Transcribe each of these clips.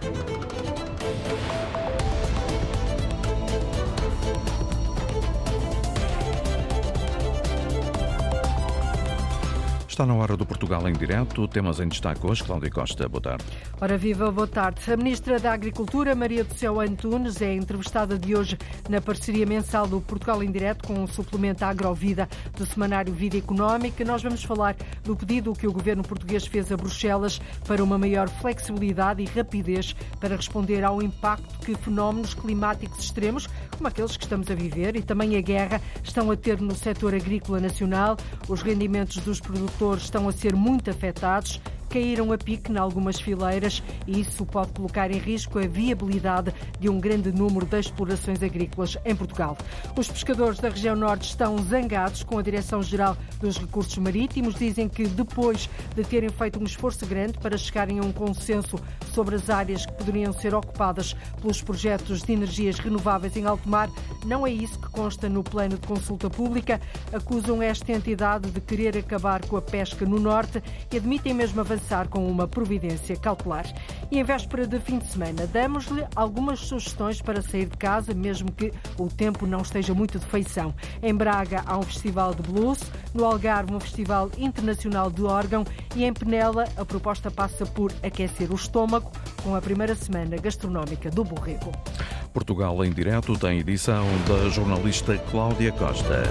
Thank you. Está na hora do Portugal em direto. Temas em destaque hoje. Cláudia Costa, boa tarde. Ora viva, boa tarde. A Ministra da Agricultura, Maria do Céu Antunes, é entrevistada de hoje na parceria mensal do Portugal em direto com o suplemento Agrovida do semanário Vida Económica. Nós vamos falar do pedido que o governo português fez a Bruxelas para uma maior flexibilidade e rapidez para responder ao impacto que fenómenos climáticos extremos, como aqueles que estamos a viver e também a guerra, estão a ter no setor agrícola nacional. Os rendimentos dos produtores estão a ser muito afetados caíram a pique em algumas fileiras e isso pode colocar em risco a viabilidade de um grande número de explorações agrícolas em Portugal. Os pescadores da região norte estão zangados com a Direção-Geral dos Recursos Marítimos. Dizem que depois de terem feito um esforço grande para chegarem a um consenso sobre as áreas que poderiam ser ocupadas pelos projetos de energias renováveis em alto mar, não é isso que consta no plano de consulta pública. Acusam esta entidade de querer acabar com a pesca no norte e admitem mesmo avançar avançar com uma providência cautelar. E em véspera de fim de semana, damos-lhe algumas sugestões para sair de casa, mesmo que o tempo não esteja muito de feição. Em Braga há um festival de blues, no Algarve um festival internacional de órgão e em Penela a proposta passa por aquecer o estômago com a primeira semana gastronómica do Borrego. Portugal em direto tem edição da jornalista Cláudia Costa.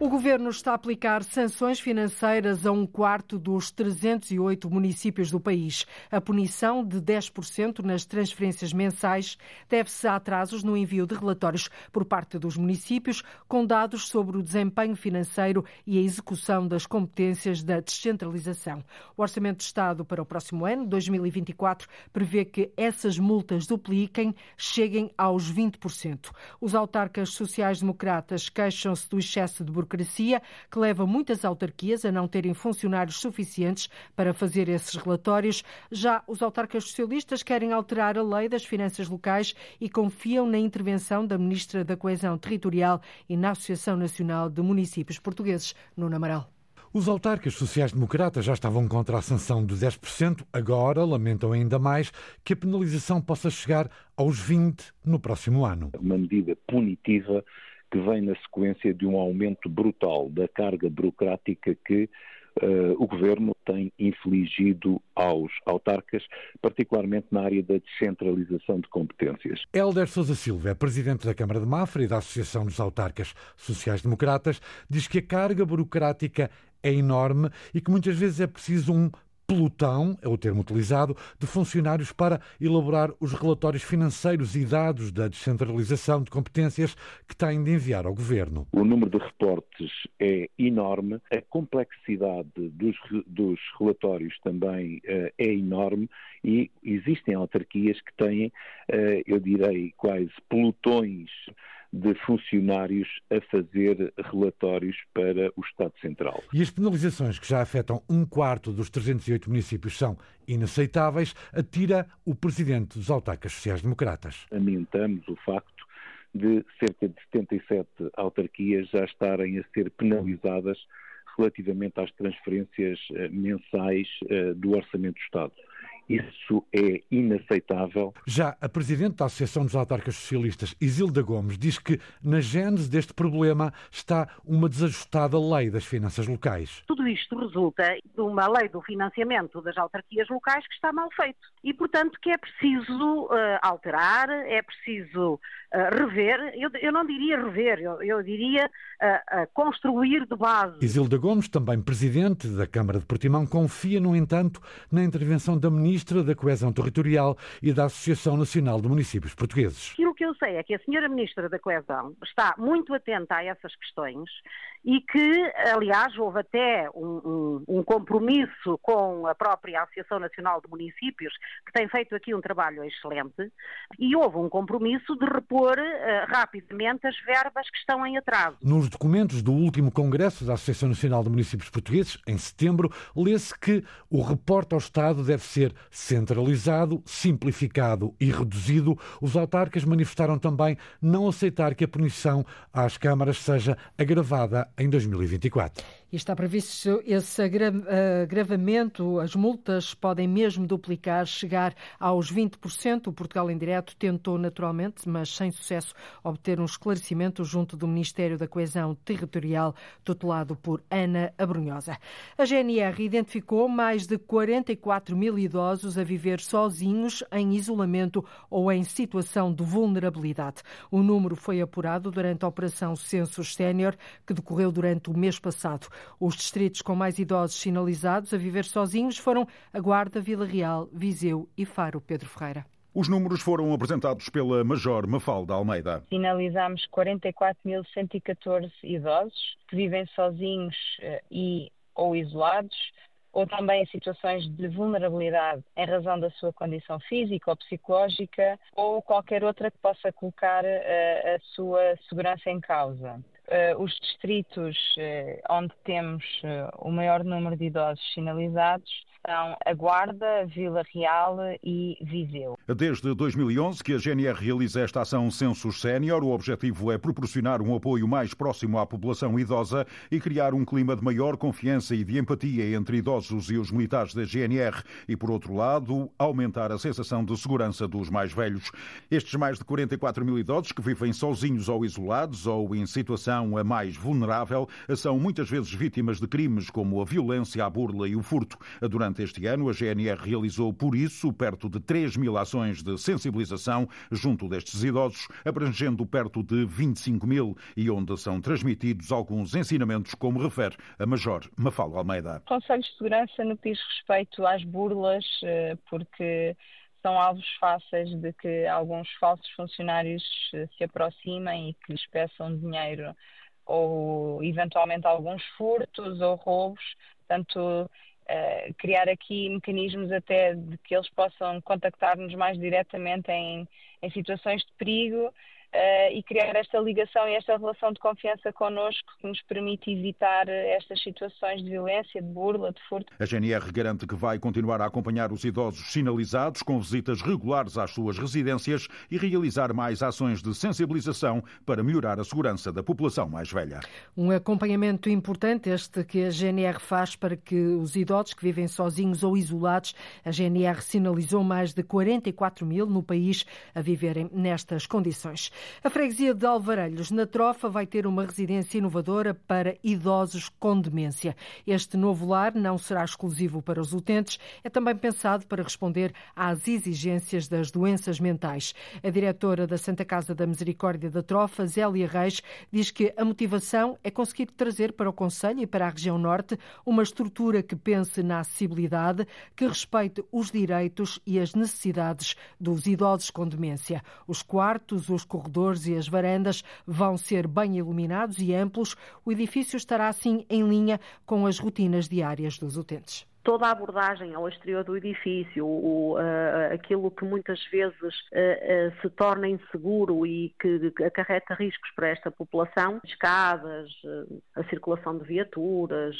O governo está a aplicar sanções financeiras a um quarto dos 308 municípios do país. A punição de 10% nas transferências mensais deve-se a atrasos no envio de relatórios por parte dos municípios com dados sobre o desempenho financeiro e a execução das competências da descentralização. O Orçamento de Estado para o próximo ano, 2024, prevê que essas multas dupliquem, cheguem aos 20%. Os autarcas sociais-democratas queixam-se do excesso de burocracia burocracia que leva muitas autarquias a não terem funcionários suficientes para fazer esses relatórios. Já os autarcas socialistas querem alterar a lei das finanças locais e confiam na intervenção da Ministra da Coesão Territorial e na Associação Nacional de Municípios Portugueses, Nuno Amaral. Os autarcas sociais-democratas já estavam contra a sanção de 10%, agora lamentam ainda mais que a penalização possa chegar aos 20% no próximo ano. Uma medida punitiva que vem na sequência de um aumento brutal da carga burocrática que Uh, o governo tem infligido aos autarcas, particularmente na área da descentralização de competências. Helder Sousa Silva é presidente da Câmara de Mafra e da Associação dos Autarcas Sociais-Democratas, diz que a carga burocrática é enorme e que muitas vezes é preciso um pelotão, é o termo utilizado, de funcionários para elaborar os relatórios financeiros e dados da descentralização de competências que têm de enviar ao Governo. O número de reportes é enorme, a complexidade dos, dos relatórios também uh, é enorme e existem autarquias que têm, uh, eu direi, quase pelotões de funcionários a fazer relatórios para o Estado Central. E as penalizações que já afetam um quarto dos 308 municípios são inaceitáveis, atira o presidente dos autarcas sociais-democratas. Lamentamos o facto de cerca de 77 autarquias já estarem a ser penalizadas relativamente às transferências eh, mensais eh, do Orçamento do Estado. Isso é inaceitável. Já a Presidente da Associação dos Autarcas Socialistas, Isilda Gomes, diz que na gênese deste problema está uma desajustada lei das finanças locais. Tudo isto resulta de uma lei do financiamento das autarquias locais que está mal feito. E, portanto, que é preciso uh, alterar, é preciso uh, rever. Eu, eu, não diria rever, eu, eu diria uh, construir de base. Isilda Gomes, também Presidente da Câmara de Portimão, confia, no entanto, na intervenção da Ministra da Coesão Territorial e da Associação Nacional de Municípios Portugueses. Aquilo eu sei é que a Senhora Ministra da Coesão está muito atenta a essas questões e que, aliás, houve até um, um, um compromisso com a própria Associação Nacional de Municípios, que tem feito aqui um trabalho excelente, e houve um compromisso de repor uh, rapidamente as verbas que estão em atraso. Nos documentos do último Congresso da Associação Nacional de Municípios Portugueses, em setembro, lê-se que o reporte ao Estado deve ser centralizado, simplificado e reduzido, os autarcas manifestaram também não aceitar que a punição às câmaras seja agravada em 2024. E está previsto esse agravamento. As multas podem mesmo duplicar, chegar aos 20%. O Portugal em Direto tentou naturalmente, mas sem sucesso, obter um esclarecimento junto do Ministério da Coesão Territorial, tutelado por Ana Abrunhosa. A GNR identificou mais de 44 mil idosos a viver sozinhos, em isolamento ou em situação de vulnerabilidade. O número foi apurado durante a Operação Census Sénior, que decorreu durante o mês passado. Os distritos com mais idosos sinalizados a viver sozinhos foram a Guarda, Vila Real, Viseu e Faro. Pedro Ferreira. Os números foram apresentados pela Major Mafalda Almeida. Finalizamos 44.114 idosos que vivem sozinhos eh, e ou isolados, ou também em situações de vulnerabilidade em razão da sua condição física ou psicológica, ou qualquer outra que possa colocar a, eh, a sua segurança em causa. Uh, os distritos uh, onde temos uh, o maior número de idosos sinalizados são a Guarda, Vila Real e Viseu. Desde 2011 que a GNR realiza esta ação Census Sénior, o objetivo é proporcionar um apoio mais próximo à população idosa e criar um clima de maior confiança e de empatia entre idosos e os militares da GNR e, por outro lado, aumentar a sensação de segurança dos mais velhos. Estes mais de 44 mil idosos que vivem sozinhos ou isolados ou em situação a mais vulnerável são muitas vezes vítimas de crimes como a violência, a burla e o furto. Durante Durante este ano, a GNR realizou, por isso, perto de 3 mil ações de sensibilização junto destes idosos, abrangendo perto de 25 mil e onde são transmitidos alguns ensinamentos, como refere a Major Mafalda Almeida. Conselhos de segurança no que diz respeito às burlas, eh, porque são alvos fáceis de que alguns falsos funcionários eh, se aproximem e que lhes peçam dinheiro ou eventualmente alguns furtos ou roubos. Portanto, uh, criar aqui mecanismos até de que eles possam contactar-nos mais diretamente em, em situações de perigo uh, e criar esta ligação e esta relação de confiança connosco que nos permite evitar estas situações de violência, de burla, de furto. A GNR garante que vai continuar a acompanhar os idosos sinalizados com visitas regulares às suas residências e realizar mais ações de sensibilização para melhorar a segurança da população mais velha. Um acompanhamento importante este que a GNR faz para que os idosos que vivem sozinhos ou isolados, a GNR sinalizou mais de 44 mil no país a viverem nestas condições. A freguesia de Alvarelhos, na Trofa, vai ter uma residência inovadora para idosos com demência. Este novo lar não será exclusivo para os utentes, é também pensado para responder às exigências das doenças mentais. A diretora da Santa Casa da Misericórdia da Trofa, Zélia Reis, diz que a motivação é conseguir trazer para o Conselho e para a região norte uma estrutura que pense na acessibilidade, que respeite os direitos e as necessidades dos idosos com demência. Os quartos, os corredores, corredores e as varandas vão ser bem iluminados e amplos. O edifício estará assim em linha com as rotinas diárias dos utentes toda a abordagem ao exterior do edifício, o, uh, aquilo que muitas vezes uh, uh, se torna inseguro e que acarreta riscos para esta população, escadas, a circulação de viaturas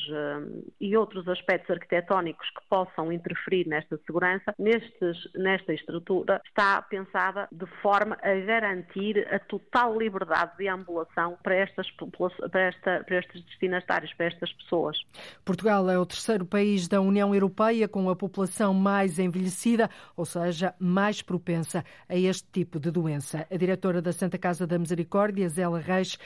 e outros aspectos arquitetónicos que possam interferir nesta segurança, nestes, nesta estrutura está pensada de forma a garantir a total liberdade de ambulação para, estas, para, esta, para estes destinatários, para estas pessoas. Portugal é o terceiro país da União Europeia com a população mais envelhecida, ou seja, mais propensa a este tipo de doença. A diretora da Santa Casa da Misericórdia, Zélia Reis,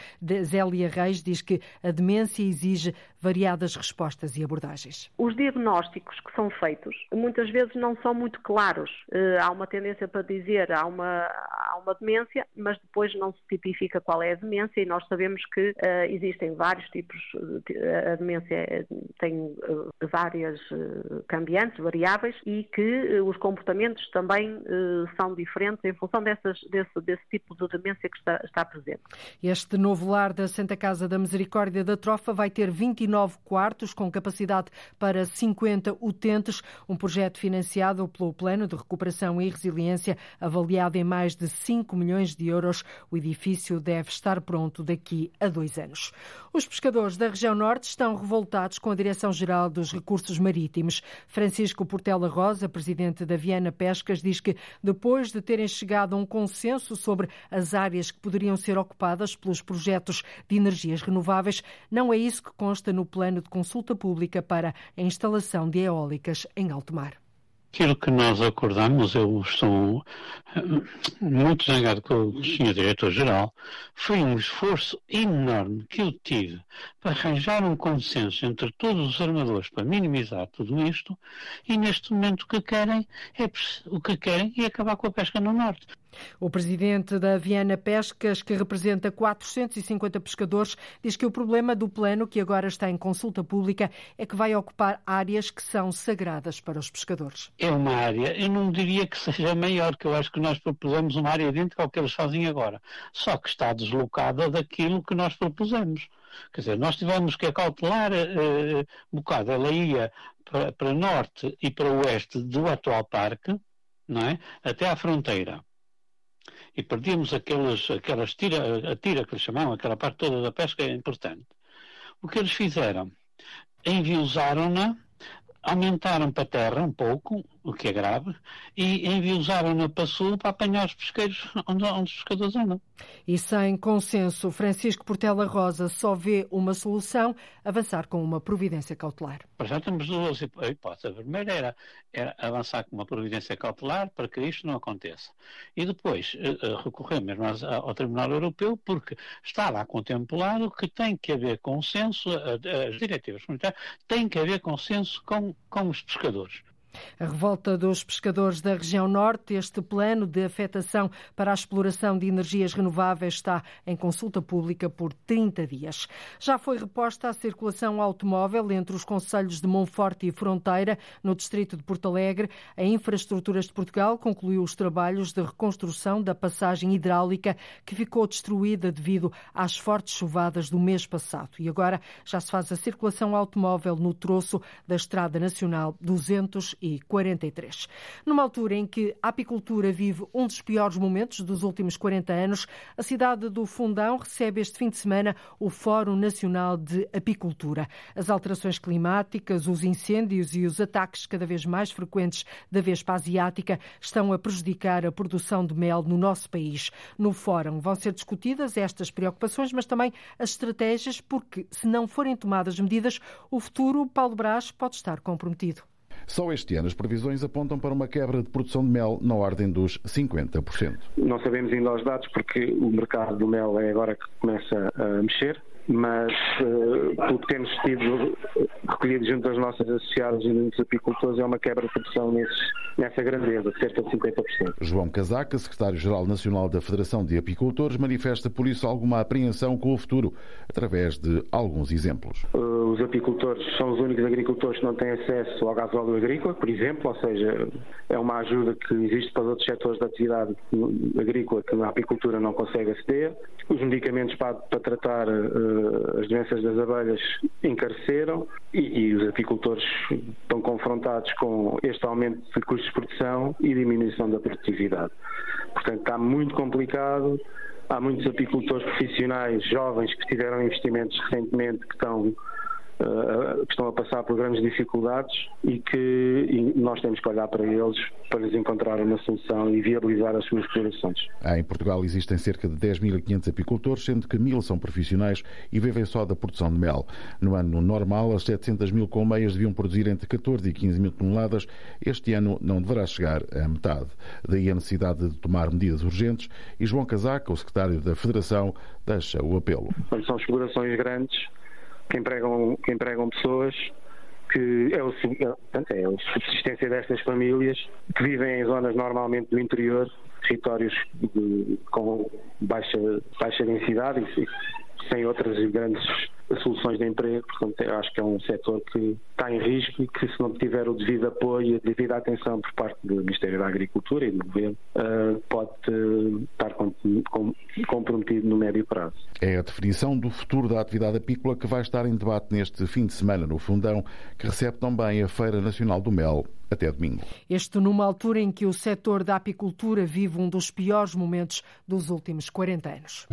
Zélia Reis diz que a demência exige variadas respostas e abordagens. Os diagnósticos que são feitos muitas vezes não são muito claros. Eh, há uma tendência para dizer há uma, há uma demência, mas depois não se tipifica qual é a demência e nós sabemos que uh, existem vários tipos. A demência tem uh, várias cambiantes, variáveis, e que eh, os comportamentos também eh, são diferentes em função dessas, desse, desse tipo de demência que está, está presente. Este novo lar da Santa Casa da Misericórdia da Trofa vai ter 29 quartos com capacidade para 50 utentes, um projeto financiado pelo Plano de Recuperação e Resiliência, avaliado em mais de 5 milhões de euros. O edifício deve estar pronto daqui a dois anos. Os pescadores da região norte estão revoltados com a Direção-Geral dos Recursos Marinhos marítimos. Francisco Portela Rosa, presidente da Viana Pescas, diz que depois de terem chegado a um consenso sobre as áreas que poderiam ser ocupadas pelos projetos de energias renováveis, não é isso que consta no plano de consulta pública para a instalação de eólicas em alto mar. Aquilo que nós acordamos, eu estou eh, muito zangado com o Sr. Diretor-Geral, foi um esforço enorme que eu tive arranjar um consenso entre todos os armadores para minimizar tudo isto e neste momento o que querem é o que querem é acabar com a pesca no Norte. O presidente da Viana Pescas, que representa 450 pescadores, diz que o problema do plano, que agora está em consulta pública, é que vai ocupar áreas que são sagradas para os pescadores. É uma área, eu não diria que seja maior, que eu acho que nós propusemos uma área dentro ao que eles fazem agora, só que está deslocada daquilo que nós propusemos. Quer dizer, nós tivemos que acautelar uh, um bocado, ela ia para, norte e para oeste do atual parque, não é? até à fronteira e perdíamos aquelas, aquelas tira, a tira que eles chamavam, aquela parte toda da pesca é importante. O que eles fizeram? Enviosaram-na, aumentaram para a terra um pouco, o que é grave, e enviosaram-na para sul para apanhar os pesqueiros onde, onde os pescadores andam. E sem consenso, Francisco Portela Rosa só vê uma solução, avançar com uma providência cautelar. Para já temos duas hipóteses. A primeira era, era avançar com uma providência cautelar para que isto não aconteça. E depois uh, recorrer mesmo ao Tribunal Europeu, porque está lá contemplado que tem que haver consenso, as diretivas comunitárias, tem que haver consenso com, com os pescadores. A revolta dos pescadores da região norte, este plano de afetação para a exploração de energias renováveis está em consulta pública por 30 dias. Já foi reposta a circulação automóvel entre os conselhos de Monforte e Fronteira, no distrito de Porto Alegre. A Infraestruturas de Portugal concluiu os trabalhos de reconstrução da passagem hidráulica que ficou destruída devido às fortes chuvadas do mês passado. E agora já se faz a circulação automóvel no troço da Estrada Nacional 200 1943. Numa altura em que a apicultura vive um dos piores momentos dos últimos 40 anos, a cidade do Fundão recebe este fim de semana o Fórum Nacional de Apicultura. As alterações climáticas, os incêndios e os ataques cada vez mais frequentes da Vespa Asiática estão a prejudicar a produção de mel no nosso país. No Fórum vão ser discutidas estas preocupações, mas também as estratégias, porque se não forem tomadas medidas, o futuro, Paulo Brás, pode estar comprometido. Só este ano as previsões apontam para uma quebra de produção de mel na ordem dos 50%. Não sabemos ainda os dados porque o mercado do mel é agora que começa a mexer mas uh, pelo que temos tido recolhido junto das nossas associadas e dos apicultores é uma quebra de produção nesses, nessa grandeza, cerca de 50%. João Casaca, secretário-geral nacional da Federação de Apicultores, manifesta por isso alguma apreensão com o futuro, através de alguns exemplos. Uh, os apicultores são os únicos agricultores que não têm acesso ao gasóleo agrícola, por exemplo, ou seja, é uma ajuda que existe para os outros setores da atividade agrícola que a apicultura não consegue aceder. Os medicamentos para, para tratar uh, as doenças das abelhas encareceram e, e, os apicultores estão confrontados com este aumento de custos de produção e diminuição da produtividade. Portanto, está muito complicado. Há muitos apicultores profissionais jovens que tiveram investimentos recentemente que estão uh, que estão a passar por grandes dificuldades e que e nós temos que olhar para eles para lhes encontrar uma solução e viabilizar as suas explorações. Em Portugal existem cerca de 10.500 apicultores, sendo que mil são profissionais e vivem só da produção de mel. No ano normal, as 700 mil colmeias deviam produzir entre 14 e 15 mil toneladas. Este ano não deverá chegar a metade. Daí a necessidade de tomar medidas urgentes e João Casaca, o secretário da Federação, deixa o apelo. São explorações grandes que empregam, que empregam pessoas, que é, o, é, é a subsistência destas famílias que vivem em zonas normalmente do interior, territórios de, com baixa, baixa densidade e sem outras grandes soluções de emprego. Portanto, eu acho que é um setor que está em risco e que, se não tiver o devido apoio e a devida atenção por parte do Ministério da Agricultura e do Governo, uh, pode uh, estar comprometido no médio prazo. É a definição do futuro da atividade apícola que vai estar em debate neste fim de semana no Fundão, que recebe também a Feira Nacional do Mel até domingo. Este numa altura em que o setor da apicultura vive um dos piores momentos dos últimos 40 anos.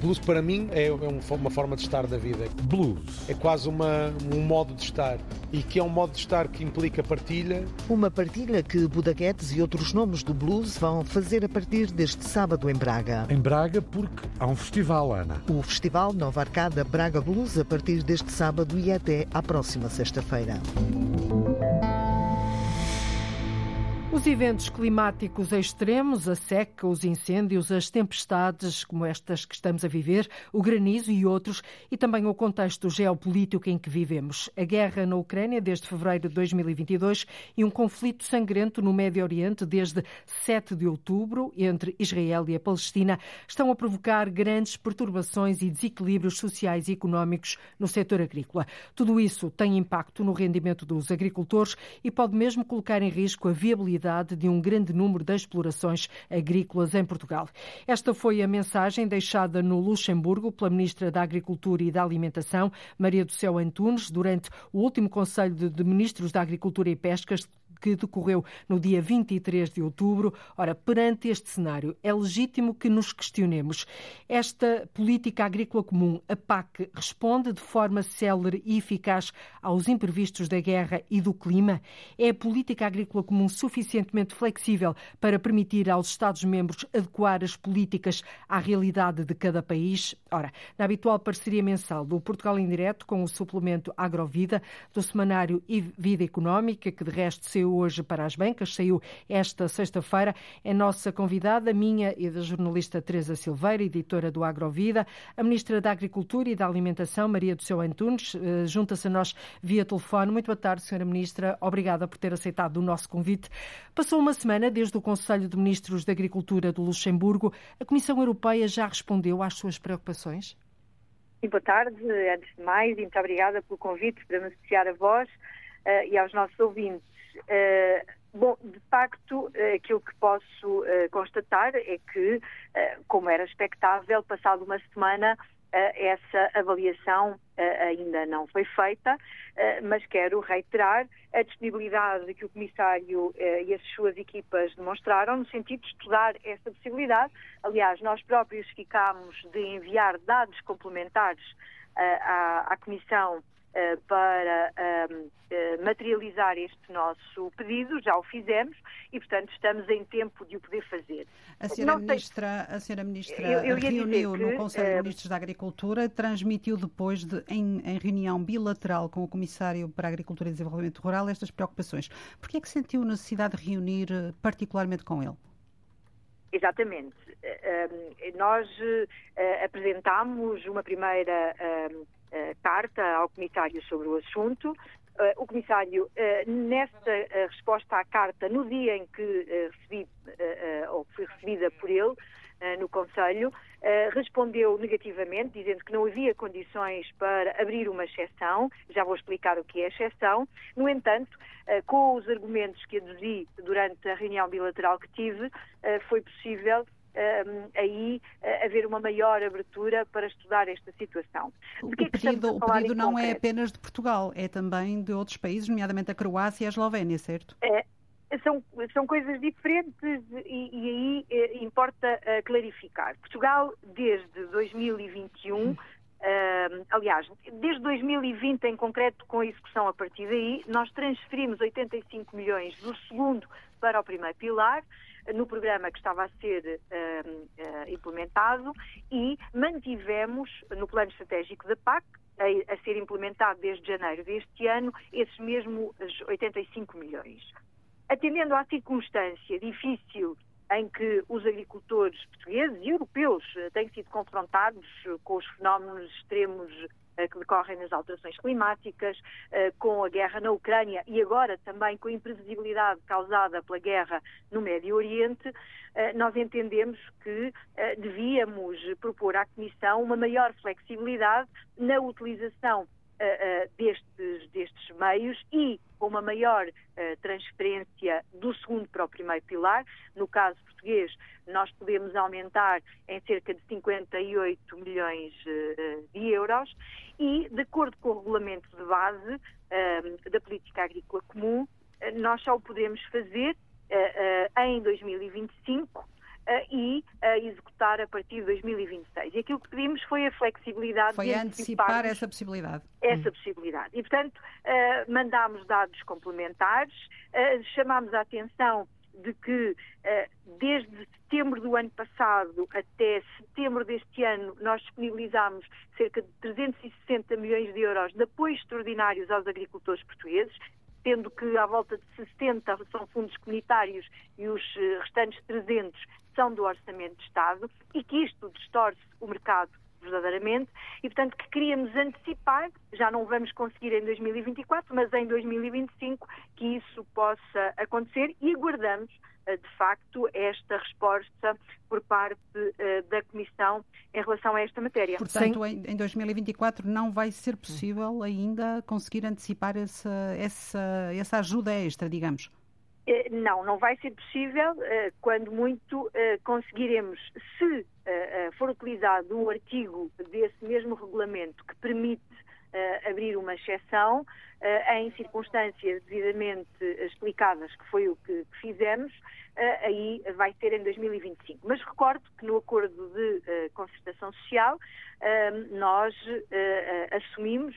Blues para mim é uma forma de estar da vida. Blues. É quase uma, um modo de estar e que é um modo de estar que implica partilha. Uma partilha que Budaguetes e outros nomes do blues vão fazer a partir deste sábado em Braga. Em Braga porque há um festival, Ana. O Festival Nova Arcada Braga Blues a partir deste sábado e até à próxima sexta-feira. Os eventos climáticos extremos, a seca, os incêndios, as tempestades como estas que estamos a viver, o granizo e outros, e também o contexto geopolítico em que vivemos. A guerra na Ucrânia desde fevereiro de 2022 e um conflito sangrento no Médio Oriente desde 7 de outubro entre Israel e a Palestina estão a provocar grandes perturbações e desequilíbrios sociais e económicos no setor agrícola. Tudo isso tem impacto no rendimento dos agricultores e pode mesmo colocar em risco a viabilidade de um grande número de explorações agrícolas em Portugal. Esta foi a mensagem deixada no Luxemburgo pela Ministra da Agricultura e da Alimentação, Maria do Céu Antunes, durante o último Conselho de Ministros da Agricultura e Pescas que decorreu no dia 23 de outubro. Ora, perante este cenário, é legítimo que nos questionemos. Esta política agrícola comum, a PAC, responde de forma célere e eficaz aos imprevistos da guerra e do clima? É a política agrícola comum suficientemente flexível para permitir aos Estados-membros adequar as políticas à realidade de cada país? Ora, na habitual parceria mensal do Portugal em Direto com o suplemento Agrovida, do semanário Vida Económica, que de resto saiu hoje para as bancas, saiu esta sexta-feira. É nossa convidada, minha e da jornalista Teresa Silveira, editora do Agrovida, a Ministra da Agricultura e da Alimentação, Maria do Céu Antunes, eh, junta-se a nós via telefone. Muito boa tarde, Senhora Ministra. Obrigada por ter aceitado o nosso convite. Passou uma semana desde o Conselho de Ministros da Agricultura do Luxemburgo. A Comissão Europeia já respondeu às suas preocupações? Boa tarde, antes de mais, e muito obrigada pelo convite para me associar a vós uh, e aos nossos ouvintes. Uh, bom, de facto, uh, aquilo que posso uh, constatar é que, como era expectável, passado uma semana, essa avaliação ainda não foi feita, mas quero reiterar a disponibilidade que o Comissário e as suas equipas demonstraram no sentido de estudar essa possibilidade. Aliás, nós próprios ficámos de enviar dados complementares à, Comissão eh, para ehm, eh, materializar este nosso pedido, já o fizemos e, portanto, estamos em tempo de o poder fazer. A senhora Ministra, a senhora ministra eu, eu reuniu que, no Conselho de eh, Ministros da Agricultura, transmitiu depois, de, em, em, reunião bilateral com o Comissário para a Agricultura e Desenvolvimento Rural, estas preocupações. Por que é que sentiu necessidade de reunir particularmente com ele? Exatamente. Ehm, nós apresentámos uma primeira ehm, eh, carta ao Comissário sobre o assunto. Uh, o Comissário, uh, nesta resposta à carta, no dia em que recebi, ou fui recebida por ele, no Conselho, respondeu negativamente, dizendo que não havia condições para abrir uma exceção. Já vou explicar o que é exceção. No entanto, com os argumentos que aduzi durante a reunião bilateral que tive, foi possível aí uh, haver uma maior abertura para estudar esta situação. O, que é pedido, o pedido não é concreto? é apenas de Portugal, é também de outros países, nomeadamente a Croácia e a Eslovénia, certo? É, são, são coisas diferentes e, e aí eh, importa uh, clarificar. Portugal, desde 2021, Uh, aliás, desde 2020 em concreto, com a execução a partir daí, nós transferimos 85 milhões do segundo para o primeiro pilar no programa que estava a ser uh, uh, implementado e mantivemos no plano estratégico da PAC, a, a, ser implementado desde janeiro deste ano, esses mesmos 85 milhões. Atendendo à circunstância difícil em que os agricultores portugueses e europeus eh, têm sido confrontados com os fenómenos extremos eh, que decorrem nas alterações climáticas, eh, com a guerra na Ucrânia e agora também com a imprevisibilidade causada pela guerra no Médio Oriente, eh, nós entendemos que devíamos propor à Comissão uma maior flexibilidade na utilização destes, destes meios e com uma maior transferência do segundo para o primeiro pilar. No caso português, nós podemos aumentar em cerca de 58 milhões de euros e, de acordo com o regulamento de base da política agrícola comum, nós só o podemos fazer em 2025 e a executar a partir de 2026. E aquilo que pedimos foi a flexibilidade foi de antecipar essa possibilidade. Essa hum. possibilidade. E, portanto, mandámos dados complementares, chamámos a atenção de que desde setembro do ano passado até setembro deste ano nós disponibilizámos cerca de 360 milhões de euros de apoios extraordinários aos agricultores portugueses, sendo que à volta de 60 são fundos comunitários e os eh, restantes 300 são do Orçamento de Estado e que isto distorce o mercado verdadeiramente e, portanto, que queríamos antecipar, já não vamos conseguir em 2024, mas em 2025 que isso possa acontecer e aguardamos de facto, esta resposta por parte uh, da Comissão em relação a esta matéria. Portanto, em, em 2024 não vai ser possível ainda conseguir antecipar essa, essa, essa ajuda extra, digamos? Eh, não, não vai ser possível. Quando muito conseguiremos, se for utilizado um artigo desse mesmo regulamento que permite abrir uma exceção, em circunstâncias devidamente explicadas, que foi o que fizemos, aí vai ser em 2025. Mas recordo que no acordo de uh, concertação social uh, nós uh, assumimos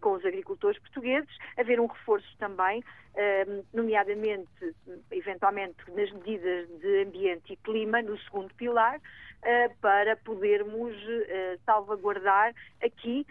com os agricultores portugueses haver um reforço também, nomeadamente, eventualmente, nas medidas de ambiente e clima, no segundo pilar, para podermos salvaguardar aqui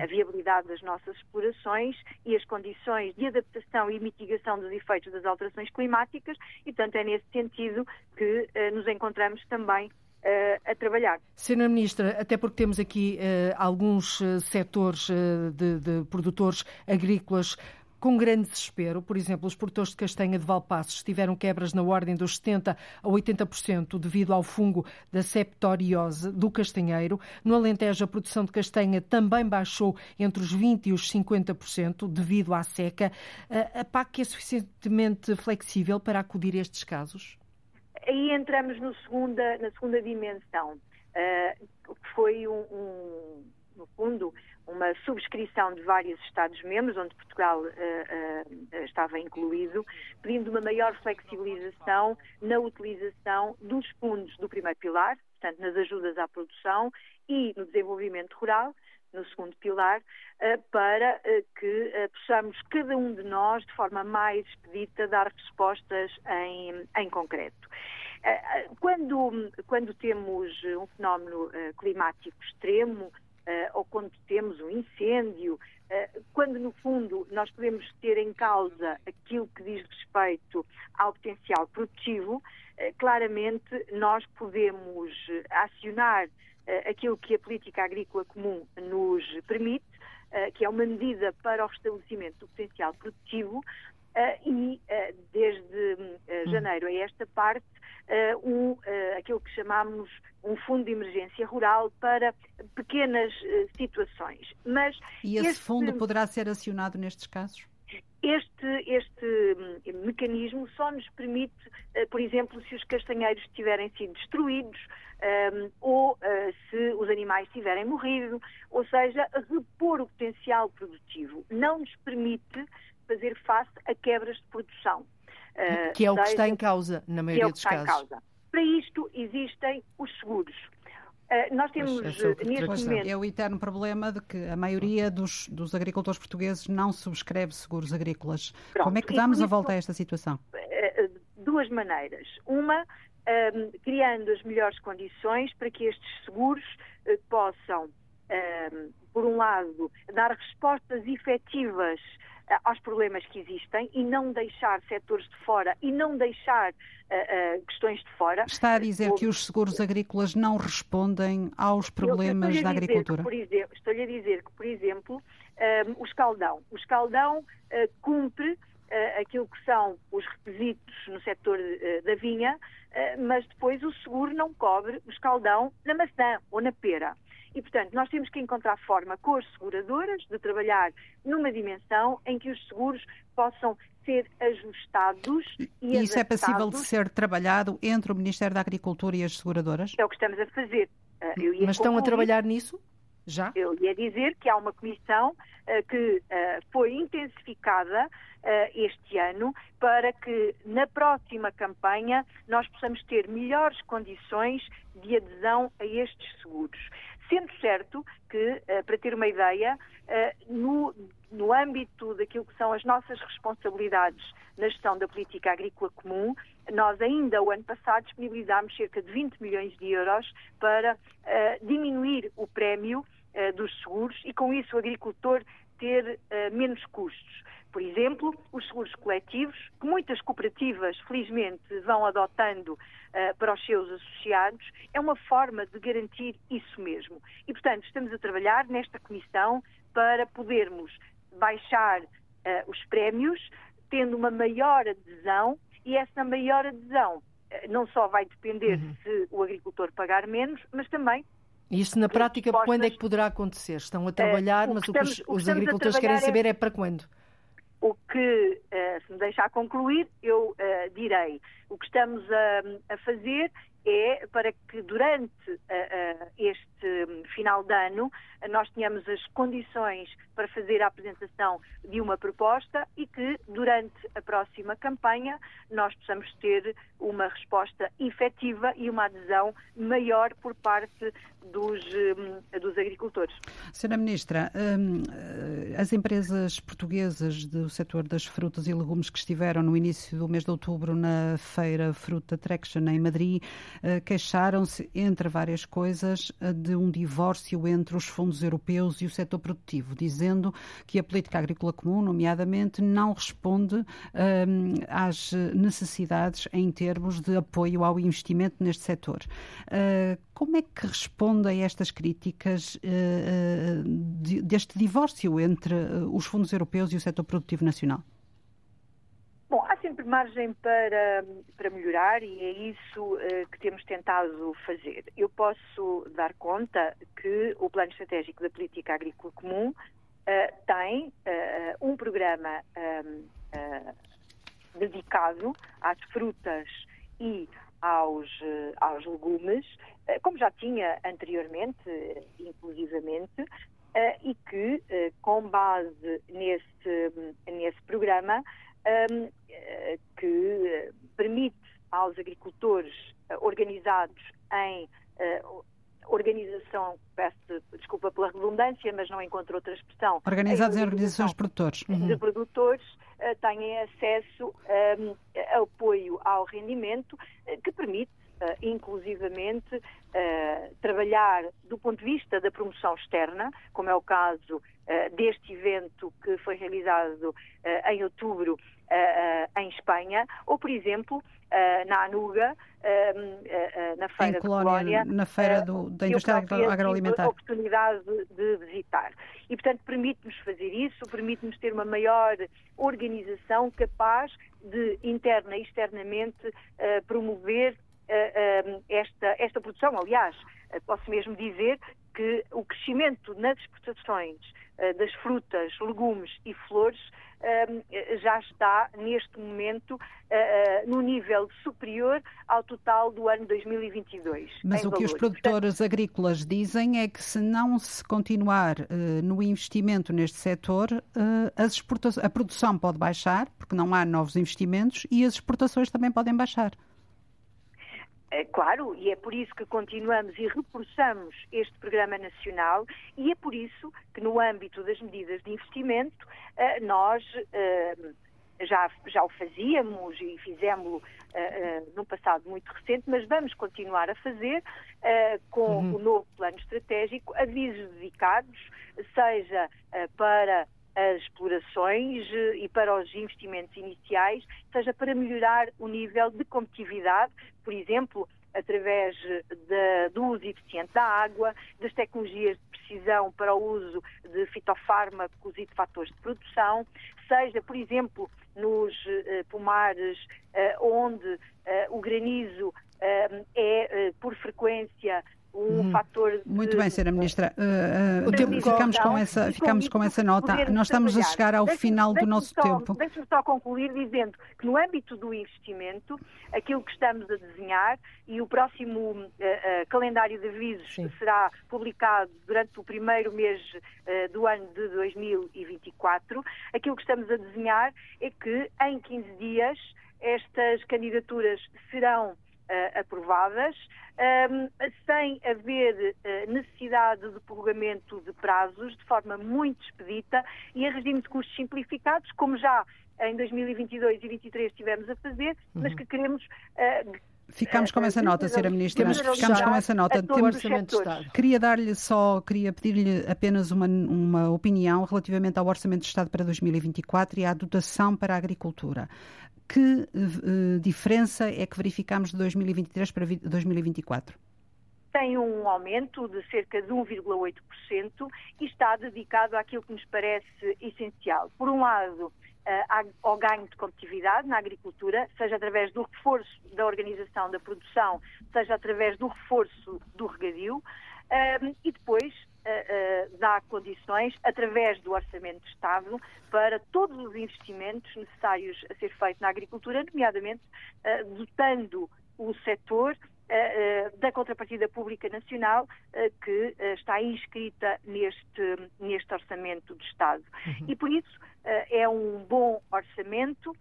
a viabilidade das nossas explorações e as condições de adaptação e mitigação dos efeitos das alterações climáticas e, portanto, é nesse sentido que uh, nos encontramos também uh, a trabalhar. Senhora Ministra, até porque temos aqui uh, alguns setores de, de produtores agrícolas com grande desespero. Por exemplo, os produtores de castanha de Valpassos tiveram quebras na ordem dos 70% a 80% devido ao fungo da septoriose do castanheiro. No Alentejo, a produção de castanha também baixou entre os 20% e os 50% devido à seca. A PAC é suficientemente flexível para acudir a estes casos? Aí entramos segunda, na segunda dimensão, uh, que foi um, um, no fundo, uma subscrição de vários Estados-membros, onde Portugal uh, uh, estava incluído, pedindo uma maior flexibilização na utilização dos fundos do primeiro pilar, portanto, nas ajudas à produção e no desenvolvimento rural, no segundo pilar, uh, para que possamos, cada um de nós, de forma mais expedita, dar respostas em, em concreto. Quando, quando temos um fenómeno climático extremo, ou quando temos um incêndio, uh, quando no fundo nós podemos ter em causa aquilo que diz respeito ao potencial produtivo, uh, claramente nós podemos acionar aquilo que a política agrícola comum nos permite, que é uma medida para o restabelecimento do potencial produtivo, e desde hum. janeiro a esta parte um, aquilo que chamamos um fundo de emergência rural para pequenas situações. Mas e esse este, fundo poderá ser acionado nestes casos? Este, este hum, mecanismo só nos permite, por exemplo, se os castanheiros tiverem sido destruídos, um, ou uh, se os animais tiverem morrido, ou seja, repor o potencial produtivo. Não nos permite fazer face a quebras de produção. Uh, que é o que está em causa, na maioria é dos casos. Para isto existem os seguros. Uh, nós temos é neste momento. É o eterno problema de que a maioria dos, dos agricultores portugueses não subscreve seguros agrícolas. Pronto, Como é que damos a volta a esta situação? Duas maneiras. Uma, um, criando as melhores condições para que estes seguros uh, possam, um, por um lado, dar respostas efetivas uh, aos problemas que existem e não deixar setores de fora e não deixar uh, questões de fora. Está a dizer que os seguros agrícolas não respondem aos problemas da agricultura? Estou-lhe a dizer que, por exemplo, o escaldão. O escaldão cumpre aquilo que são os requisitos no setor da vinha, mas depois o seguro não cobre o escaldão na maçã ou na pera. E, portanto, nós temos que encontrar forma com as seguradoras de trabalhar numa dimensão em que os seguros possam ser ajustados e, e isso é passível de ser trabalhado entre o Ministério da Agricultura e as seguradoras? É o que estamos a fazer. Mas estão a trabalhar nisso? Já? Eu ia dizer que há uma comissão uh, que uh, foi intensificada uh, este ano para que na próxima campanha nós possamos ter melhores condições de adesão a estes seguros. Sendo certo que, para ter uma ideia, no, no âmbito daquilo que são as nossas responsabilidades na gestão da política agrícola comum, nós ainda o ano passado disponibilizámos cerca de 20 milhões de euros para uh, diminuir o prémio uh, dos seguros e com isso o agricultor ter uh, menos custos. Por exemplo, os seguros coletivos, que muitas cooperativas, felizmente, vão adotando uh, para os seus associados, é uma forma de garantir isso mesmo. E, portanto, estamos a trabalhar nesta comissão para podermos baixar uh, os prémios, tendo uma maior adesão, e essa maior adesão uh, não só vai depender uhum. se o agricultor pagar menos, mas também isso na prática, respostas... quando é que poderá acontecer? Estão a trabalhar, uh, mas o que, estamos, os, os agricultores querem saber é... é para quando? O que, uh, se me deixar concluir, eu direi. O que estamos a fazer é para que durante uh, este final de ano nós tenhamos as condições para fazer a apresentação de uma proposta e que durante a próxima campanha nós possamos ter uma resposta efetiva e uma adesão maior por parte dos, um, dos agricultores. Senhora Ministra, um, as empresas portuguesas do setor das frutas e legumes que estiveram no início do mês de outubro na feira Fruta Traction em Madrid uh, queixaram-se, entre várias coisas, uh, de um divórcio entre os fundos europeus e o setor produtivo, dizendo que a política agrícola comum, nomeadamente, não responde um, às necessidades em termos de apoio ao investimento neste setor. Uh, como é que responde a estas críticas uh, deste divórcio entre os fundos europeus e o setor produtivo nacional? Bom, há sempre margem para, para melhorar e é isso uh, que temos tentado fazer. Eu posso dar conta que o Plano Estratégico da Política Agrícola Comum uh, tem uh, um programa dedicado às frutas e aos, aos legumes, como já tinha anteriormente, inclusivamente, e que, com base nesse, nesse programa, um, eh, que eh, permite aos agricultores organizados em organização, peço desculpa pela redundância, mas não encontro outra expressão. Organizados em, organizações de produtores. Uhum. De produtores uh, têm acesso um, a apoio ao rendimento que permite uh, inclusivamente uh, trabalhar do ponto de vista da promoção externa, como é o caso uh, deste evento que foi realizado em outubro em Espanha, ou, por exemplo, na Anuga, na Feira Colónia, Colónia, na Feira do, da Indústria Agroalimentar. a oportunidade de visitar. E, portanto, permite-nos fazer isso, permite-nos ter uma maior organização capaz de, interna e externamente, promover esta, esta produção. Aliás, eh, posso mesmo dizer que o crescimento nas exportações eh, das frutas, legumes e flores já está neste momento eh, no nível superior ao total do ano 2022. Mas o valor. que os produtores Portanto, agrícolas dizem é que se não se continuar no investimento neste setor, a produção pode baixar, porque não há novos investimentos, e as exportações também podem baixar. É claro, e é por isso que continuamos e reforçamos este programa nacional e é por isso que no âmbito das medidas de investimento eh, nós eh, já, já o fazíamos e fizemos-lo uh, uh, passado muito recente, mas vamos continuar a fazer uh, com uhum. o novo plano estratégico avisos dedicados, seja para as explorações eh, e para os investimentos iniciais, seja para melhorar o nível de competitividade, por exemplo, através de, do uso eficiente da água, das tecnologias de precisão para o uso de fitofármacos e de fatores de produção, seja, por exemplo, nos uh, pomares uh, onde uh, o granizo é, por frequência, um uhum. fator. De... Muito bem, Sra. Ministra. Uh, uh, tempo, ficamos com essa, ficamos com essa nota. Nós estamos a chegar ao final do nosso só, tempo. Deixe-me só concluir dizendo que no âmbito do investimento, aquilo que estamos a desenhar e o próximo uh, calendário de avisos Sim. será publicado durante o primeiro mês do ano de 2024, aquilo que estamos a desenhar é que em 15 dias estas candidaturas serão uh, aprovadas, um, sem haver uh, necessidade de prorrogamento de prazos, de forma muito expedita e em regime de custos simplificados, como já em 2022 e 2023 estivemos a fazer, uhum. mas que queremos uh, Ficamos com essa nota, Sra. Ministra. Ficamos com essa nota. Temos, queria dar-lhe só, queria pedir-lhe apenas uma, uma opinião relativamente ao Orçamento de Estado para 2024 e à dotação para a agricultura que uh, diferença é que verificamos de 2023 para 2024? Tem um aumento de cerca de 1,8% e está dedicado àquilo que nos parece essencial. Por um lado, ao ganho de competitividade na agricultura, seja através do reforço da organização da produção, seja através do reforço do regadio, um, e depois uh, uh, dá condições, através do Orçamento de Estado, para todos os investimentos necessários a ser feitos na agricultura, nomeadamente dotando o setor da contrapartida pública nacional que está inscrita neste, neste orçamento de Estado. Uhum. E por isso é um bom orçamento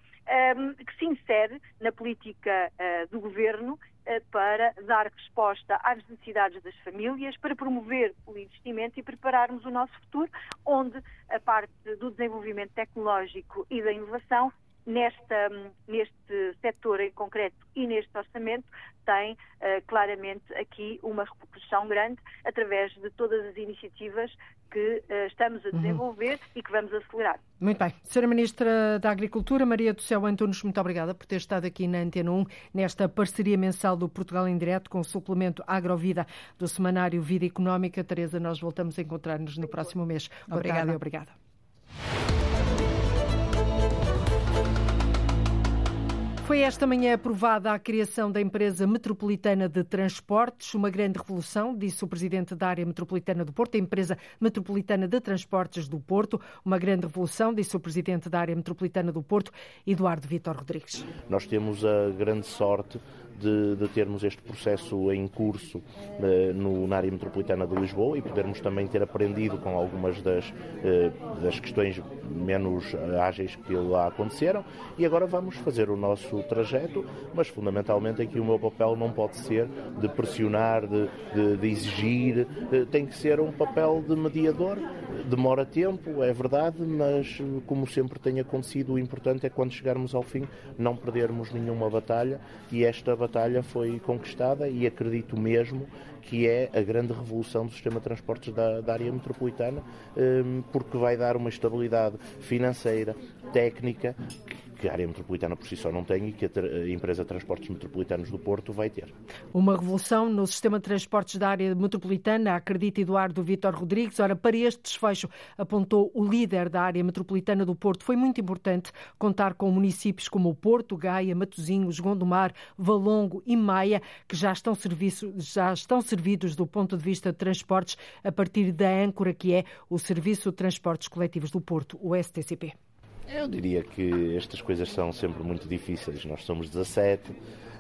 que se insere na política do governo eh, para dar resposta às necessidades das famílias, para promover o investimento e prepararmos o nosso futuro, onde a parte do desenvolvimento tecnológico e da inovação nesta, neste setor em concreto e neste orçamento tem uh, claramente aqui uma repercussão grande através de todas as iniciativas que uh, estamos a uhum. desenvolver uhum. e que vamos acelerar. Muito bem. Sra. Ministra da Agricultura, Maria do Céu Antunes, muito obrigada por ter estado aqui na Antena 1, nesta parceria mensal do Portugal em Direto com o suplemento Agrovida do semanário Vida Económica. Teresa, nós voltamos a encontrar-nos no próximo mês. Obrigada. obrigada. Foi esta manhã aprovada a criação da empresa metropolitana de transportes, uma grande revolução, disse o presidente da área metropolitana do Porto, a empresa metropolitana de transportes do Porto, uma grande revolução, disse o presidente da área metropolitana do Porto, Eduardo Vitor Rodrigues. Nós temos a grande sorte de, de termos este processo em curso uh, no, na área metropolitana de Lisboa e podermos também ter aprendido com algumas das, uh, das questões menos ágeis que lá aconteceram e agora vamos fazer o nosso trajeto, mas fundamentalmente aqui o meu papel não pode ser de pressionar, de, de, de exigir, tem que ser um papel de mediador. Demora tempo, é verdade, mas como sempre tem acontecido, o importante é quando chegarmos ao fim não perdermos nenhuma batalha e esta batalha batalha foi conquistada e acredito mesmo que é a grande revolução do sistema de transportes da, da área metropolitana, hum, porque vai dar uma estabilidade financeira, técnica, que a área metropolitana por si só não tem e que a, empresa de transportes metropolitanos do Porto vai ter. Uma revolução no sistema de transportes da área metropolitana, acredita Eduardo Vitor Rodrigues. Ora, para este desfecho, apontou o líder da área metropolitana do Porto. Foi muito importante contar com municípios como o Porto, Gaia, Matosinhos, Gondomar, Valongo e Maia, que já estão, serviço, já estão servidos do ponto de vista de transportes a partir da âncora que é o Serviço de Transportes Coletivos do Porto, o STCP. Eu diria que estas coisas são sempre muito difíceis. Nós somos 17, Uh,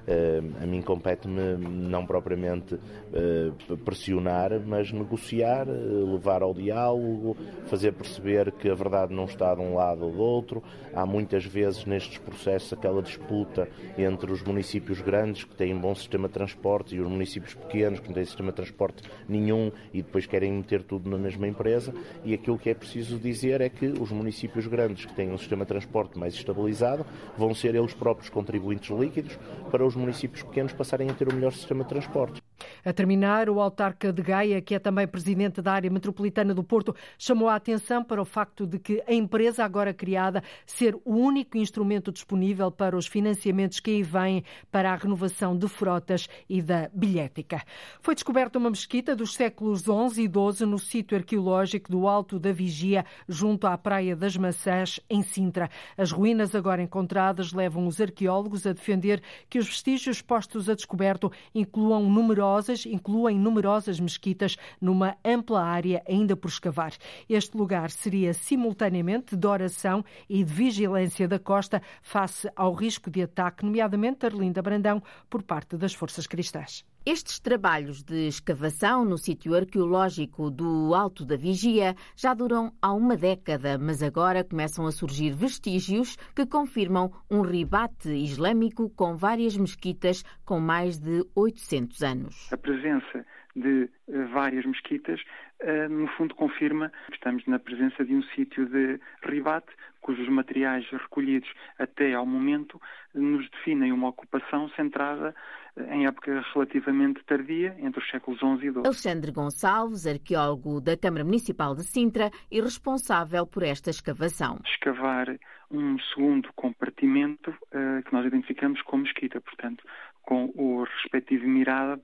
a mim compete-me não propriamente uh, pressionar, mas negociar, uh, levar ao diálogo, fazer perceber que a verdade não está de um lado ou do outro. Há muitas vezes nestes processos aquela disputa entre os municípios grandes que têm um bom sistema de transporte e os municípios pequenos que não têm sistema de transporte nenhum e depois querem meter tudo na mesma empresa. E aquilo que é preciso dizer é que os municípios grandes que têm um sistema de transporte mais estabilizado vão ser eles próprios contribuintes líquidos para os municípios pequenos passarem a ter o melhor sistema de transporte. A terminar, o autarca de Gaia, que é também presidente da área metropolitana do Porto, chamou a atenção para o facto de que a empresa agora criada ser o único instrumento disponível para os financiamentos que aí vêm para a renovação de frotas e da bilhética. Foi descoberta uma mesquita dos séculos XI e XII no sítio arqueológico do Alto da Vigia, junto à Praia das Maçãs, em Sintra. As ruínas agora encontradas levam os arqueólogos a defender que os vestígios postos a descoberto incluam numerosas religiosas incluem numerosas mesquitas numa ampla área ainda por escavar. Este lugar seria simultaneamente de oração e de vigilância da costa face ao risco de ataque, nomeadamente Arlinda Brandão, por parte das forças cristãs. Estes trabalhos de escavação no sítio arqueológico do Alto da Vigia já duram há uma década, mas agora começam a surgir vestígios que confirmam um ribate islâmico com várias mesquitas com mais de 800 anos. A presença de eh, várias mesquitas, eh, no fundo confirma que estamos na presença de um sítio de ribate, cujos materiais recolhidos até ao momento nos definem uma ocupação centrada eh, em época relativamente tardia, entre os séculos XI e XII. Alexandre Gonçalves, arqueólogo da Câmara Municipal de Sintra e responsável por esta escavação. Escavar um segundo compartimento uh, que nós identificamos como mesquita, portanto, com o respectivo mirado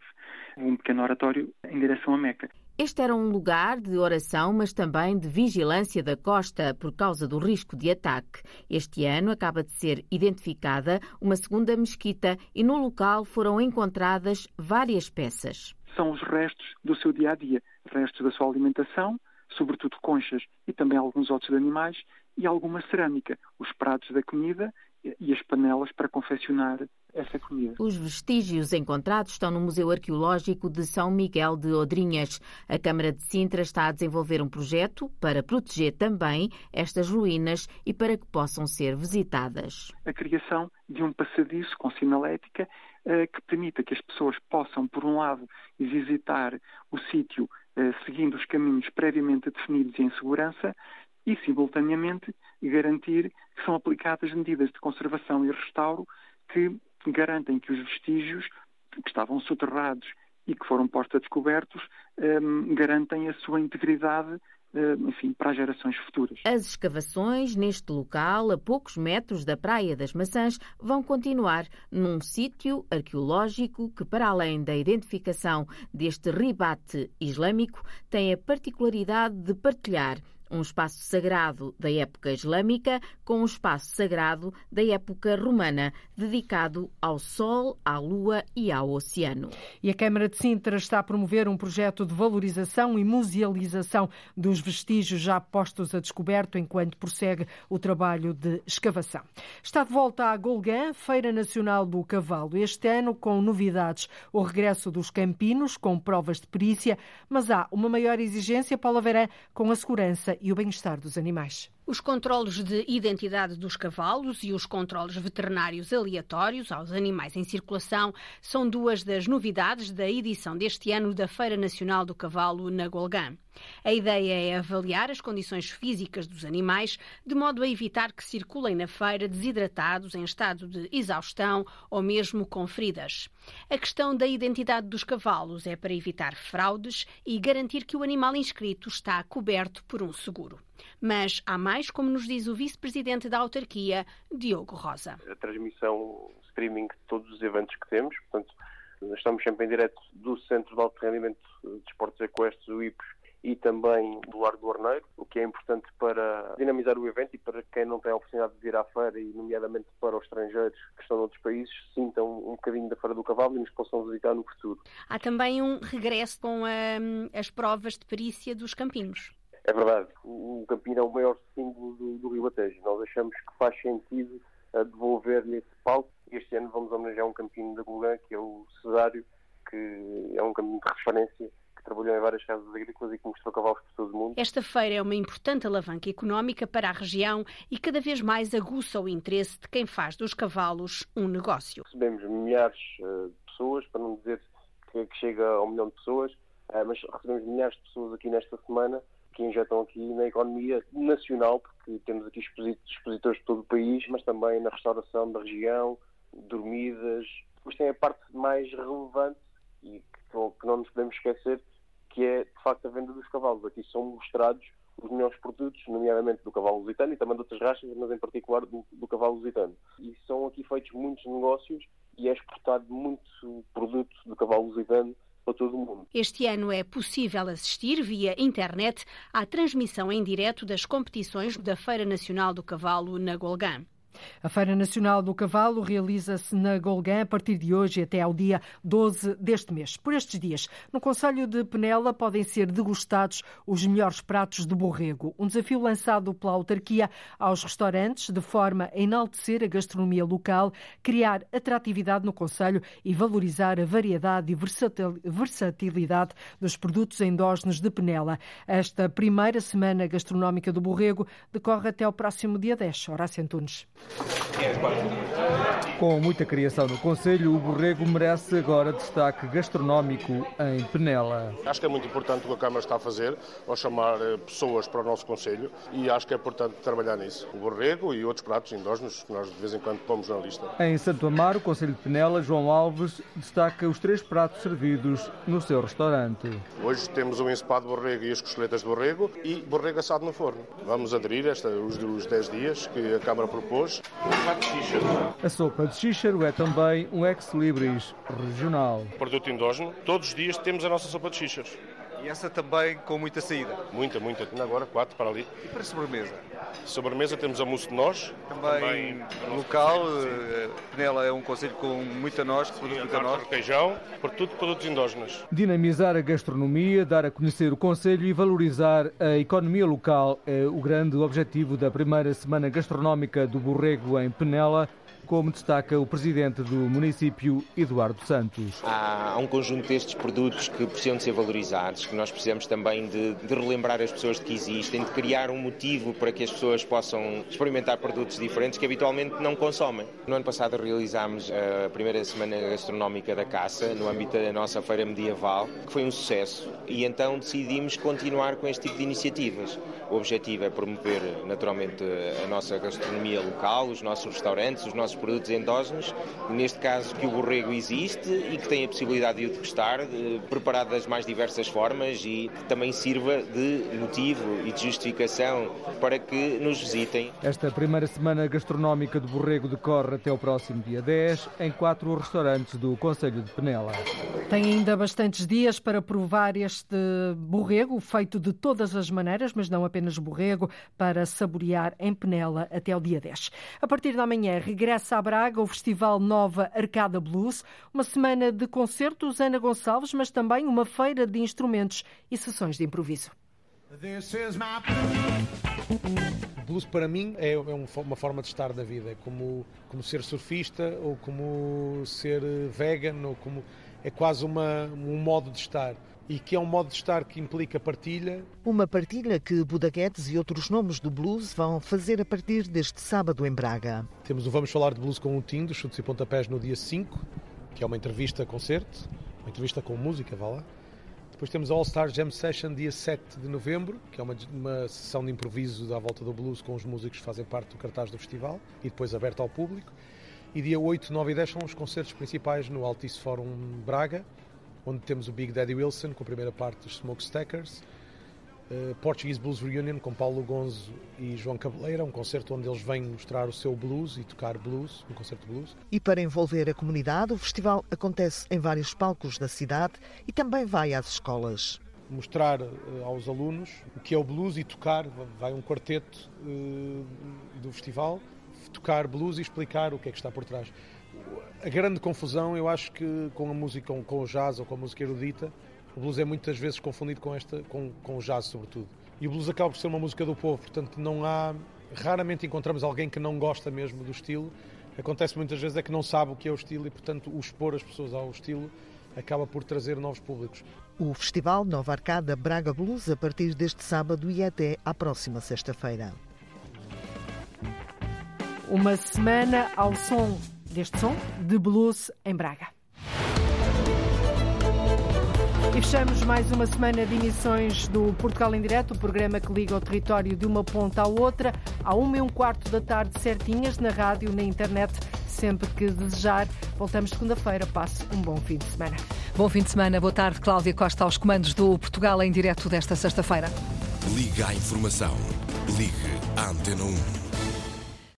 um pequeno oratório em direção a Meca. Este era um lugar de oração, mas também de vigilância da costa por causa do risco de ataque. Este ano acaba de ser identificada uma segunda mesquita e no local foram encontradas várias peças. São os restos do seu dia a dia, restos da sua alimentação, sobretudo conchas e também alguns outros animais e alguma cerâmica, os pratos da comida e as panelas para confeccionar essa comida. Os vestígios encontrados estão no Museu Arqueológico de São Miguel de Odrinhas. A Câmara de Sintra está a desenvolver um projeto para proteger também estas ruínas e para que possam ser visitadas. A criação de um passadiço com sinalética eh, que permita que as pessoas possam, por um lado, visitar o sítio eh, seguindo os caminhos previamente definidos em segurança e, simultaneamente, garantir que são aplicadas medidas de conservação e restauro que garantem que os vestígios que estavam soterrados e que foram postos a descobertos um, garantem a sua integridade hum, enfim, para as gerações futuras. As escavações neste local, a poucos metros da Praia das Maçãs, vão continuar num sítio arqueológico que, para além da identificação deste ribate islâmico, tem a particularidade de partilhar um espaço sagrado da época islâmica com um espaço sagrado da época romana, dedicado ao Sol, à Lua e ao Oceano. E a Câmara de Sintra está a promover um projeto de valorização e musealização dos vestígios já postos a descoberto enquanto prossegue o trabalho de escavação. Está de volta à Golgã, Feira Nacional do Cavalo, este ano com novidades. O regresso dos campinos, com provas de perícia, mas há uma maior exigência, Paula Verã, com a segurança e o bem-estar dos animais. Os controlos de identidade dos cavalos e os controlos veterinários aleatórios aos animais em circulação são duas das novidades da edição deste ano da Feira Nacional do Cavalo na Golgã. A ideia é avaliar as condições físicas dos animais de modo a evitar que circulem na feira desidratados, em estado de exaustão ou mesmo com feridas. A questão da identidade dos cavalos é para evitar fraudes e garantir que o animal inscrito está coberto por um seguro. Mas há mais, como nos diz o vice-presidente da autarquia, Diogo Rosa. A transmissão streaming de todos os eventos que temos, portanto, estamos sempre em direto do Centro de Alto Rendimento de Esportes Equestres, o IPOS, e também do Largo do Arneiro, o que é importante para dinamizar o evento e para quem não tem a oportunidade de vir à feira e nomeadamente para os estrangeiros que estão noutros países, sintam um bocadinho da Feira do Cavalo e nos possam visitar no futuro. Há também um regresso com hum, as provas de perícia dos campinos. É verdade, o Campino é o maior símbolo do, do Rio Atejo. Nós achamos que faz sentido uh, devolver-lhe esse palco. Este ano vamos homenagear um campino da Golgã, que é o Cesário, que é um campino de referência que trabalhou em várias casas agrícolas e que mostrou cavalos por todo o mundo. Esta feira é uma importante alavanca económica para a região e cada vez mais aguça o interesse de quem faz dos cavalos um negócio. Recebemos milhares uh, de pessoas, para não dizer que, chega a um milhão de pessoas, uh, mas recebemos milhares de pessoas aqui nesta semana que injetam aqui na economia nacional, porque temos aqui expositores de todo o país, mas também na restauração da região, dormidas. Depois tem a parte mais relevante e que não nos podemos esquecer, que é de facto a venda dos cavalos. Aqui são mostrados os melhores produtos, nomeadamente do cavalo lusitano e também de outras raças, mas em particular do, do cavalo lusitano. E são aqui feitos muitos negócios e é exportado muito produto do cavalo lusitano para todo o mundo. Este ano é possível assistir via internet à transmissão em direto das competições da Feira Nacional do Cavalo na Golgã. A Feira Nacional do Cavalo realiza-se na Golgã a partir de hoje até ao dia 12 deste mês. Por estes dias, no Conselho de Penela podem ser degustados os melhores pratos de borrego. Um desafio lançado pela autarquia aos restaurantes de forma a enaltecer a gastronomia local, criar atratividade no Conselho e valorizar a variedade e versatilidade dos produtos endógenos de Penela. Esta primeira semana gastronómica do borrego decorre até ao próximo dia 10. Horácio Antunes. Com muita criação no Conselho, o borrego merece agora destaque gastronómico em Penela. Acho que é muito importante o que a Câmara está a fazer ao chamar eh, pessoas para o nosso Conselho e acho que é importante trabalhar nisso. O borrego e outros pratos endógenos que nós de vez em quando pomos na lista. Em Santo Amaro, o Conselho de Penela, João Alves destaca os três pratos servidos no seu restaurante. Hoje temos o ensopado de borrego e as costeletas de borrego e borrego assado no forno. Vamos aderir esta, os, os 10 dias que a Câmara propôs. A sopa de xíxaro é também um ex-libris regional. Produto endógeno. Todos os dias temos a nossa sopa de xíxaros. E essa também com muita saída? Muita, muita. Ainda agora quatro para ali. E para sobremesa? Sobremesa temos a mousse de nós. Também, também local. Eh, Penela é um conselho com muita nós, que produz muita nós. Requeijão, por tudo produtos endógenos. Dinamizar a gastronomia, dar a conhecer o conselho e valorizar a economia local é o grande objetivo da primeira semana gastronómica do Borrego em Penela como destaca o presidente do município, Eduardo Santos. Há, um conjunto destes produtos que precisam de ser valorizados, que nós precisamos também de, de, relembrar as pessoas de que existem, de criar um motivo para que as pessoas possam experimentar produtos diferentes que habitualmente não consomem. No ano passado realizámos a primeira semana gastronómica da caça, no âmbito da nossa feira medieval, que foi um sucesso, e então decidimos continuar com este tipo de iniciativas. O objetivo é promover naturalmente a nossa gastronomia local, os nossos restaurantes, os nossos produtos endógenos, neste caso que o borrego existe e que tem a possibilidade de o degustar, de, preparado das mais diversas formas e que também sirva de motivo e de justificação para que nos visitem. Esta primeira semana gastronómica do borrego decorre até o próximo dia 10 em quatro restaurantes do Conselho de Penela. Tem ainda bastantes dias para provar este borrego, feito de todas as maneiras, mas não apenas borrego, para saborear em Penela até o dia 10. A partir da manhã regressa Regressa a Braga o Festival Nova Arcada Blues, uma semana de concertos Ana Gonçalves, mas também uma feira de instrumentos e sessões de improviso. Blues para mim é, é uma forma de estar da vida, é como, como ser surfista ou como ser vegan ou como é quase uma, um modo de estar e que é um modo de estar que implica partilha. Uma partilha que Budaguetes e outros nomes do blues vão fazer a partir deste sábado em Braga. Temos o Vamos Falar de Blues com o Tim, dos Chutes e Pontapés, no dia 5, que é uma entrevista-concerto, uma entrevista com música, vá lá. Depois temos a All Star Jam Session, dia 7 de novembro, que é uma, uma sessão de improviso à volta do blues com os músicos que fazem parte do cartaz do festival e depois aberto ao público. E dia 8, 9 e 10 são os concertos principais no Altice Forum Braga, onde temos o Big Daddy Wilson com a primeira parte dos Smokestackers, uh, Portuguese Blues Reunion com Paulo Gonzo e João Cabeleira, um concerto onde eles vêm mostrar o seu blues e tocar blues, um concerto de blues. E para envolver a comunidade, o festival acontece em vários palcos da cidade e também vai às escolas. Mostrar uh, aos alunos o que é o blues e tocar, vai um quarteto uh, do festival, tocar blues e explicar o que é que está por trás a grande confusão, eu acho que com a música, com, com o jazz ou com a música erudita, o blues é muitas vezes confundido com esta, com, com o jazz sobretudo. E o blues acaba por ser uma música do povo, portanto não há, raramente encontramos alguém que não gosta mesmo do estilo. Acontece muitas vezes é que não sabe o que é o estilo e, portanto, o expor as pessoas ao estilo acaba por trazer novos públicos. O Festival Nova Arcada Braga Blues a partir deste sábado e até à próxima sexta-feira. Uma semana ao som deste som de blues em Braga. E fechamos mais uma semana de emissões do Portugal em Direto, o programa que liga o território de uma ponta à outra, à uma e um quarto da tarde certinhas, na rádio, na internet, sempre que desejar. Voltamos segunda-feira. Passe um bom fim de semana. Bom fim de semana. Boa tarde, Cláudia Costa, aos comandos do Portugal em Direto desta sexta-feira. Liga à informação. Ligue à Antena 1.